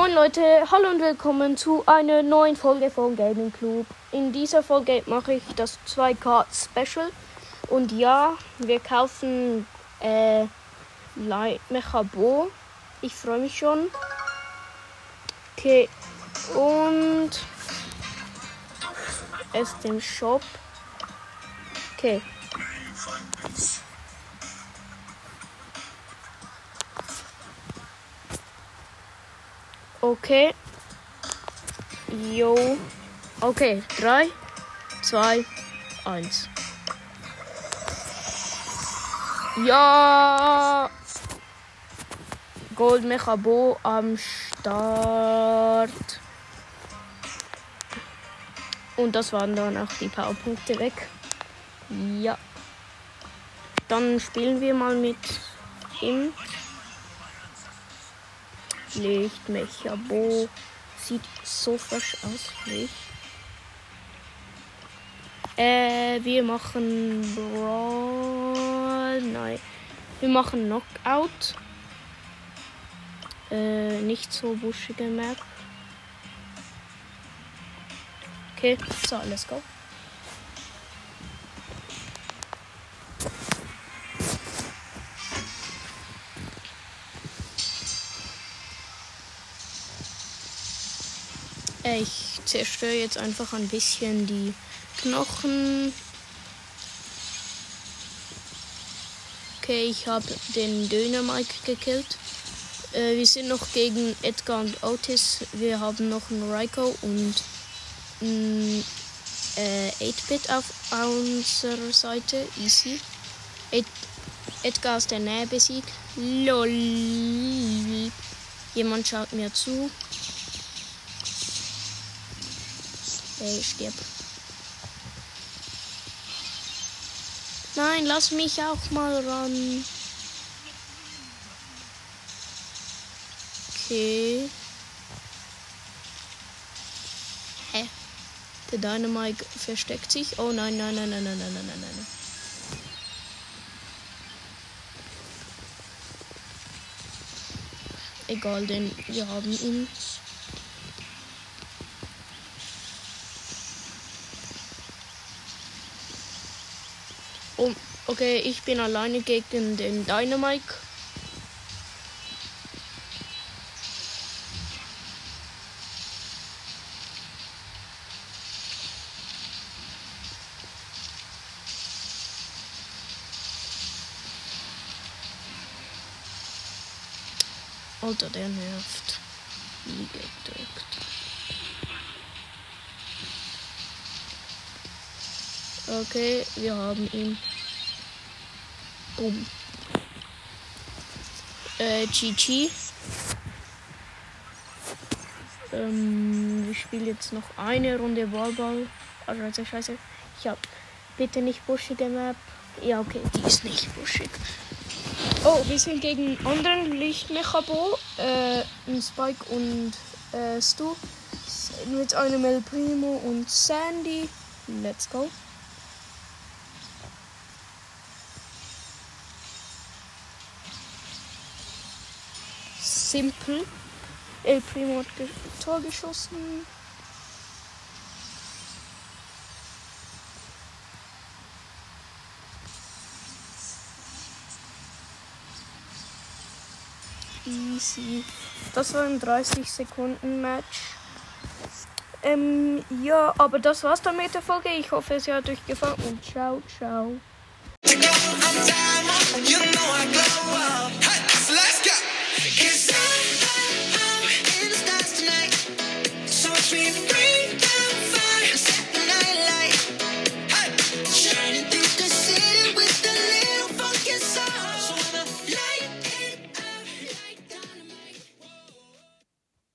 Moin Leute, hallo und willkommen zu einer neuen Folge von Gaming Club. In dieser Folge mache ich das 2K Special. Und ja, wir kaufen äh, Light Mechabo. Ich freue mich schon. Okay, und es dem Shop. Okay. Okay. Jo. Okay. 3, 2, 1. Ja. Gold Mechabo am Start. Und das waren dann auch die Powerpunkte weg. Ja. Dann spielen wir mal mit ihm. Licht, Mechabo. Sieht so frisch aus, nicht? Äh, wir machen Brawl. Nein. Wir machen Knockout. Äh, nicht so buschige Map. Okay, so, let's go. Ich zerstöre jetzt einfach ein bisschen die Knochen. Okay, ich habe den Döner Mike gekillt. Äh, wir sind noch gegen Edgar und Otis. Wir haben noch einen Raiko und ein äh, 8-Bit auf unserer Seite. Easy. Ed Edgar aus der Nähe besiegt. LOL. Jemand schaut mir zu. Ey, stirb. Nein, lass mich auch mal ran. Okay. Hä? Der Dynamite versteckt sich. Oh nein, nein, nein, nein, nein, nein, nein, nein, nein. Egal, denn wir haben ihn. Oh, okay, ich bin alleine gegen den Dynamite. Alter, der nervt. Wie gedrückt. Okay, wir haben ihn. Boom. Äh, GG. Ähm, wir spielen jetzt noch eine Runde Wallball. Also, also scheiße. Ich hab bitte nicht buschige Map. Ja, okay, die ist nicht buschig. Oh, wir sind gegen anderen Lichtmechabo, äh, Spike und äh, Stu. Mit einem El Primo und Sandy. Let's go. Simpel. El Primo hat ge Tor geschossen. Easy. Das war ein 30 Sekunden Match. Ähm, ja, aber das war's dann mit der Folge. Ich hoffe, es hat euch gefallen und ciao, ciao.